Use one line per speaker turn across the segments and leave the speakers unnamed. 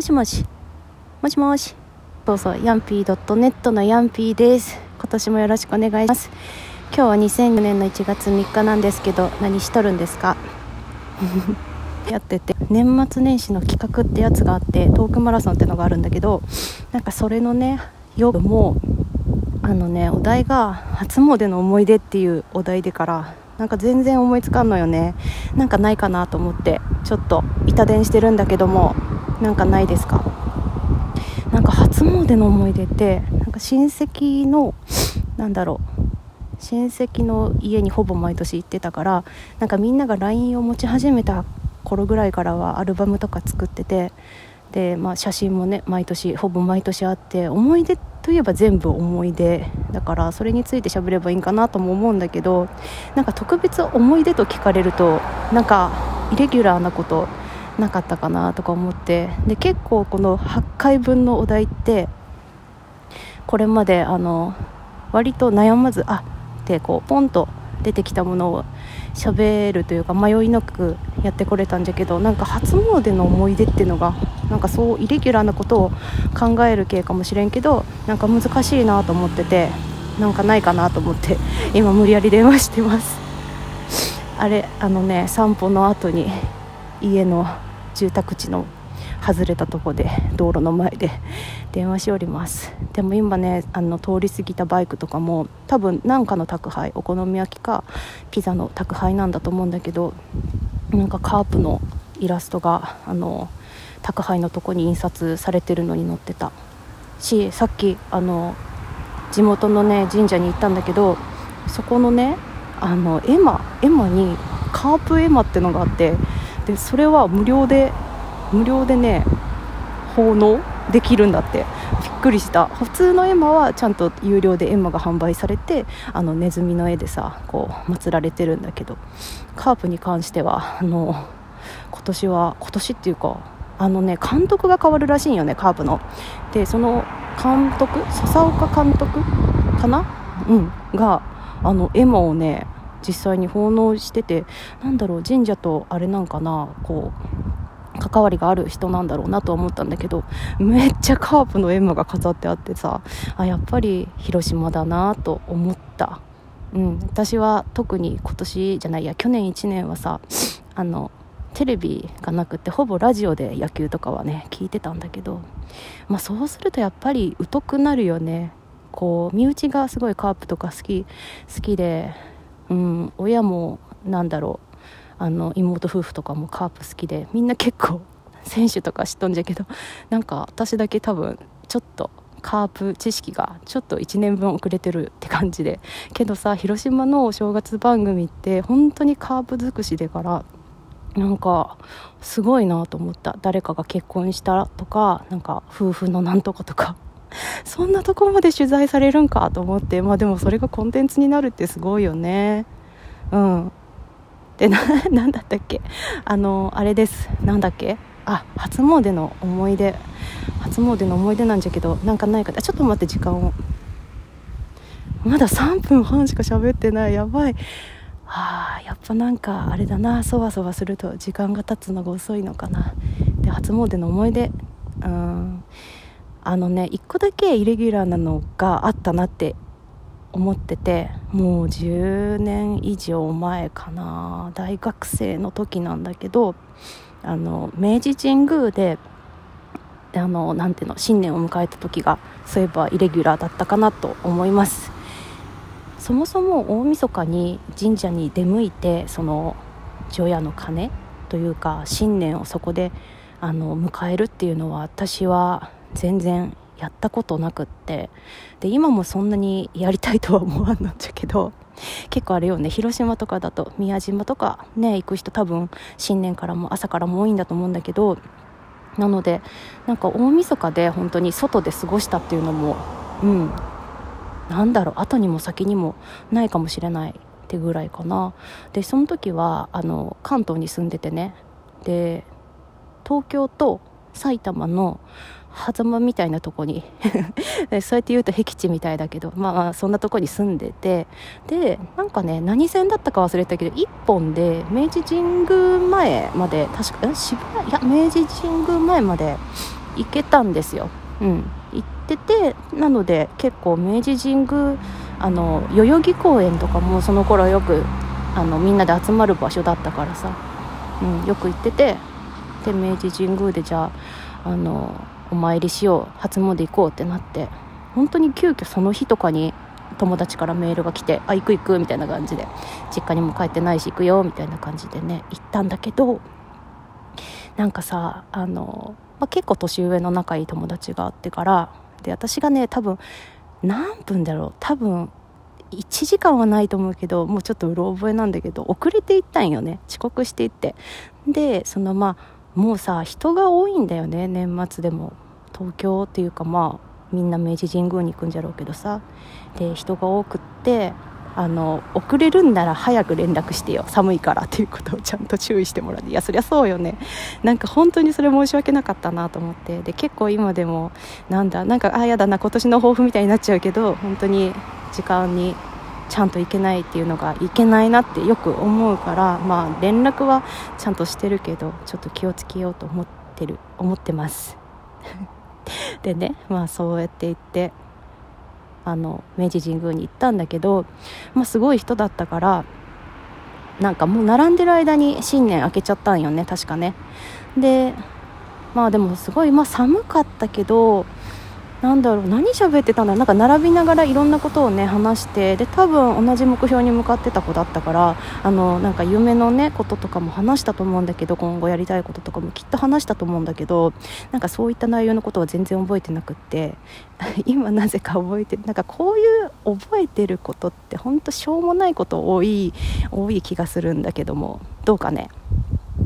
もしもし。もしもし。そうそうヤンピー .net のヤンピーです。今年もよろしくお願いします。今日は2004年の1月3日なんですけど何しとるんですか？やってて。年末年始の企画ってやつがあってトークマラソンってのがあるんだけどなんかそれのね夜もあのねお題が初詣の思い出っていうお題でからなんか全然思いつかんのよね。なんかないかなと思ってちょっと板伝してるんだけどもなんかないですか？なんか初詣の思い出ってなんか親戚のなんだろう親戚の家にほぼ毎年行ってたからなんかみんなが LINE を持ち始めた頃ぐらいからはアルバムとか作っててで、まあ、写真もね毎年ほぼ毎年あって思い出といえば全部思い出だからそれについて喋ればいいんかなとも思うんだけどなんか特別思い出と聞かれるとなんかイレギュラーなことなかったかなとか思って。で結構この8回分のお題ってこれまであの割と悩まずあってこうポンと出てきたものを喋るというか迷いなくやってこれたんじゃけどなんか初詣の思い出っていうのがなんかそうイレギュラーなことを考える系かもしれんけどなんか難しいなと思っててなんかないかなと思って今無理やり電話してます。あれあのね散歩の後に家の住宅地の外れたとこで道路の前で電話しております。でも今ねあの通り過ぎたバイクとかも多分何かの宅配お好み焼きかピザの宅配なんだと思うんだけどなんかカープのイラストがあの宅配のとこに印刷されてるのに載ってた。しさっきあの地元のね神社に行ったんだけどそこのねあの絵馬絵馬にカープ絵馬ってのがあってでそれは無料で無料でね奉納できるんだって。びっくりした。普通の絵馬はちゃんと有料で絵馬が販売されてあのネズミの絵でさこう祀られてるんだけど。カープに関してはあの今年は今年っていうかあのね監督が変わるらしいんよねカープの。でその監督笹岡監督かな？うん。があの絵馬をね実際に奉納しててなんだろう神社とあれなんかなこう関わりがある人なんだろうなと思ったんだけどめっちゃカープの絵馬が飾ってあってさあやっぱり広島だなと思った。うん私は特に今年じゃないや去年1年はさあのテレビがなくてほぼラジオで野球とかはね聞いてたんだけど、まあ、そうするとやっぱり疎くなるよね。こう身内がすごいカープとか好き好きで、うん、親もなんだろうあの妹夫婦とかもカープ好きでみんな結構選手とか知っとんじゃけどなんか私だけ多分ちょっとカープ知識がちょっと1年分遅れてるって感じでけどさ広島のお正月番組って本当にカープ尽くしでからなんかすごいなと思った。誰かが結婚したとかなんか夫婦のなんとかとか。そんなとこまで取材されるんかと思ってまあでもそれがコンテンツになるってすごいよね。うん。でななんだったっけ？あのあれです。なんだっけ？あ初詣の思い出。初詣の思い出なんじゃけどなんかないか？ちょっと待って時間を。まだ3分半しか喋ってない。やばい。はあやっぱなんかあれだな。そわそわすると時間が経つのが遅いのかな。で初詣の思い出。うん。あのね1個だけイレギュラーなのがあったなって思っててもう10年以上前かな大学生の時なんだけどあの明治神宮であのなていうの新年を迎えた時がそういえばイレギュラーだったかなと思います。そもそも大晦日に神社に出向いてその除夜の鐘というか新年をそこであの迎えるっていうのは私は全然やったことなくって。で今もそんなにやりたいとは思わんのっちゃけど 結構あれよね。広島とかだと宮島とかね行く人多分新年からも朝からも多いんだと思うんだけどなのでなんか大晦日で本当に外で過ごしたっていうのもうん。なんだろう後にも先にもないかもしれない。ってぐらいかな。でその時はあの関東に住んでてね。で東京と埼玉の狭間みたいなとこに。そうやって言うと僻地みたいだけど、まあ、まあそんなとこに住んでて。でなんかね何線だったか忘れたけど1本で明治神宮前まで確か渋谷？いや明治神宮前まで行けたんですよ、うん、行っててなので結構明治神宮あの代々木公園とかもその頃よくあのみんなで集まる場所だったからさ、うん、よく行ってて。で明治神宮でじゃああのお参りしよう初詣行こうってなって本当に急遽その日とかに友達からメールが来て「あ行く行く」みたいな感じで実家にも帰ってないし行くよみたいな感じでね行ったんだけどなんかさあの、まあ、結構年上の仲いい友達があってからで私がね多分何分だろう多分1時間はないと思うけどもうちょっとうろ覚えなんだけど遅れて行ったんよね遅刻していって。でそのまあもうさ人が多いんだよね年末でも。東京っていうかまあみんな明治神宮に行くんじゃろうけどさ。で人が多くってあの遅れるんなら早く連絡してよ。寒いからっていうことをちゃんと注意してもらって。いやそりゃそうよね。なんか本当にそれ申し訳なかったなと思って。で結構今でもなんだなんかああやだな今年の抱負みたいになっちゃうけど本当に時間にちゃんといけないっていうのがいけないなってよく思うからまあ連絡はちゃんとしてるけどちょっと気をつけようと思ってる思ってます。でねまあそうやって言ってあの明治神宮に行ったんだけど、まあ、すごい人だったからなんかもう並んでる間に新年明けちゃったんよね確かね。でまあでもすごい、まあ、寒かったけどなんだろう何喋ってたんだなんか並びながらいろんなことをね話してで多分同じ目標に向かってた子だったからあのなんか夢のねこととかも話したと思うんだけど今後やりたいこととかもきっと話したと思うんだけどなんかそういった内容のことは全然覚えてなくって 今なぜか覚えてなんかこういう覚えてることって本当しょうもないこと多い多い気がするんだけどもどうかね？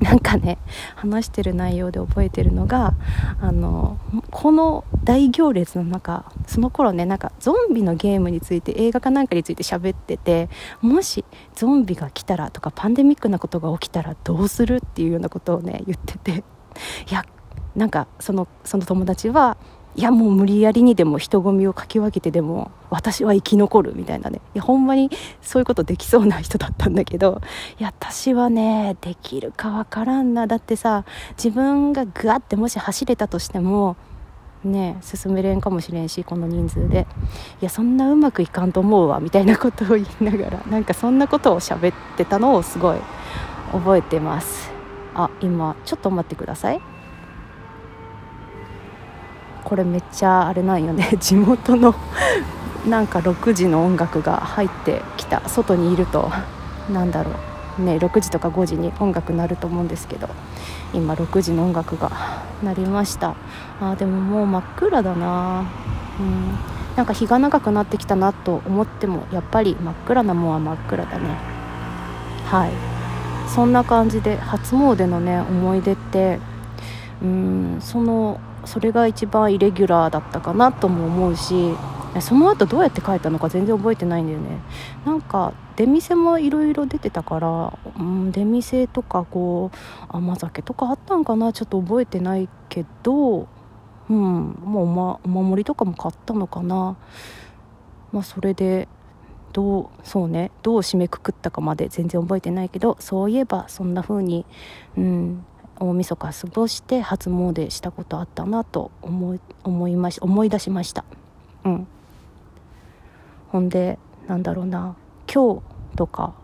なんかね話してる内容で覚えてるのがあのこの大行列の中その頃ねなんかゾンビのゲームについて映画かなんかについて喋っててもしゾンビが来たらとかパンデミックなことが起きたらどうするっていうようなことをね言ってて。いやなんかそのその友達はいやもう無理やりにでも人混みをかき分けてでも私は生き残るみたいなね。いやほんまにそういうことできそうな人だったんだけど。いや私はねできるかわからんな。だってさ自分がグワってもし走れたとしてもね進めれんかもしれんしこの人数で。いやそんなうまくいかんと思うわみたいなことを言いながら。なんかそんなことを喋ってたのをすごい覚えてます。あ今ちょっと待ってください。これめっちゃあれなんよね。地元のなんか6時の音楽が入ってきた。外にいるとなんだろう。ね6時とか5時に音楽鳴ると思うんですけど今6時の音楽が鳴りました。あでももう真っ暗だな。うん。なんか日が長くなってきたなと思ってもやっぱり真っ暗なもんは真っ暗だね。はい。そんな感じで初詣のね思い出ってうんそのそれが一番イレギュラーだったかなとも思うしその後どうやって帰ったのか全然覚えてないんだよね。なんか出店もいろいろ出てたから、うん、出店とかこう甘酒とかあったんかなちょっと覚えてないけどうんもうお,、ま、お守りとかも買ったのかな。まあそれでどうそうねどう締めくくったかまで全然覚えてないけどそういえばそんな風にうん大晦日過ごして初詣したことあったなと思い思いまし思い出しました。うん。ほんでなんだろうな。今日とか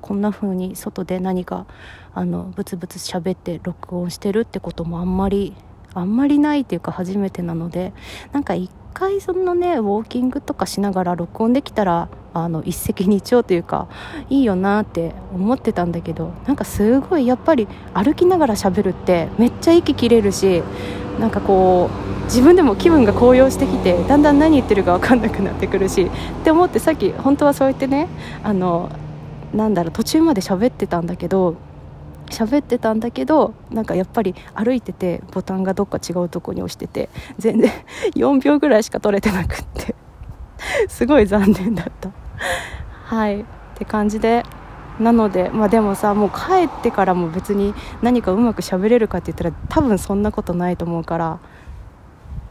こんな風に外で何かあのブツブツ喋って録音してるってこともあんまりあんまりないっていうか初めてなのでなんか一回そのねウォーキングとかしながら録音できたらあの一石二鳥というかいいよなって思ってたんだけどなんかすごいやっぱり歩きながら喋るってめっちゃ息切れるしなんかこう自分でも気分が高揚してきてだんだん何言ってるか分かんなくなってくるしって思ってさっき本当はそう言ってねあのなんだろう途中まで喋ってたんだけど喋ってたんだけどなんかやっぱり歩いててボタンがどっか違うとこに押してて全然 4秒ぐらいしか取れてなくって。すごい残念だった。はいって感じで。なのでまあでもさもう帰ってからも別に何かうまく喋れるかって言ったら多分そんなことないと思うから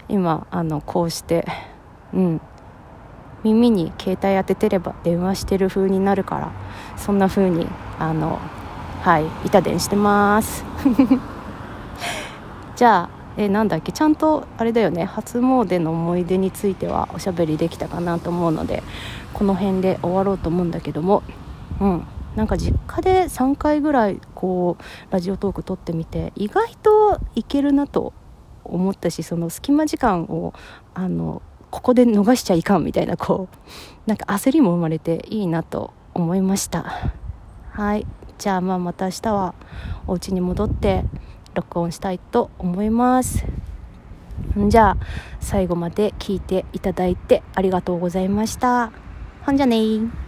今あのこうしてうん。耳に携帯当ててれば電話してる風になるからそんな風にあのはい板伝してます。じゃあえなんだっけちゃんとあれだよね初詣の思い出についてはおしゃべりできたかなと思うのでこの辺で終わろうと思うんだけどもうん。なんか実家で3回ぐらいこうラジオトーク撮ってみて意外といけるなと思ったしその隙間時間をあのここで逃しちゃいかんみたいなこうなんか焦りも生まれていいなと思いました。はい。じゃあまあまた明日はお家に戻って録音したいと思います。じゃあ最後まで聞いていただいてありがとうございました。ほんじゃね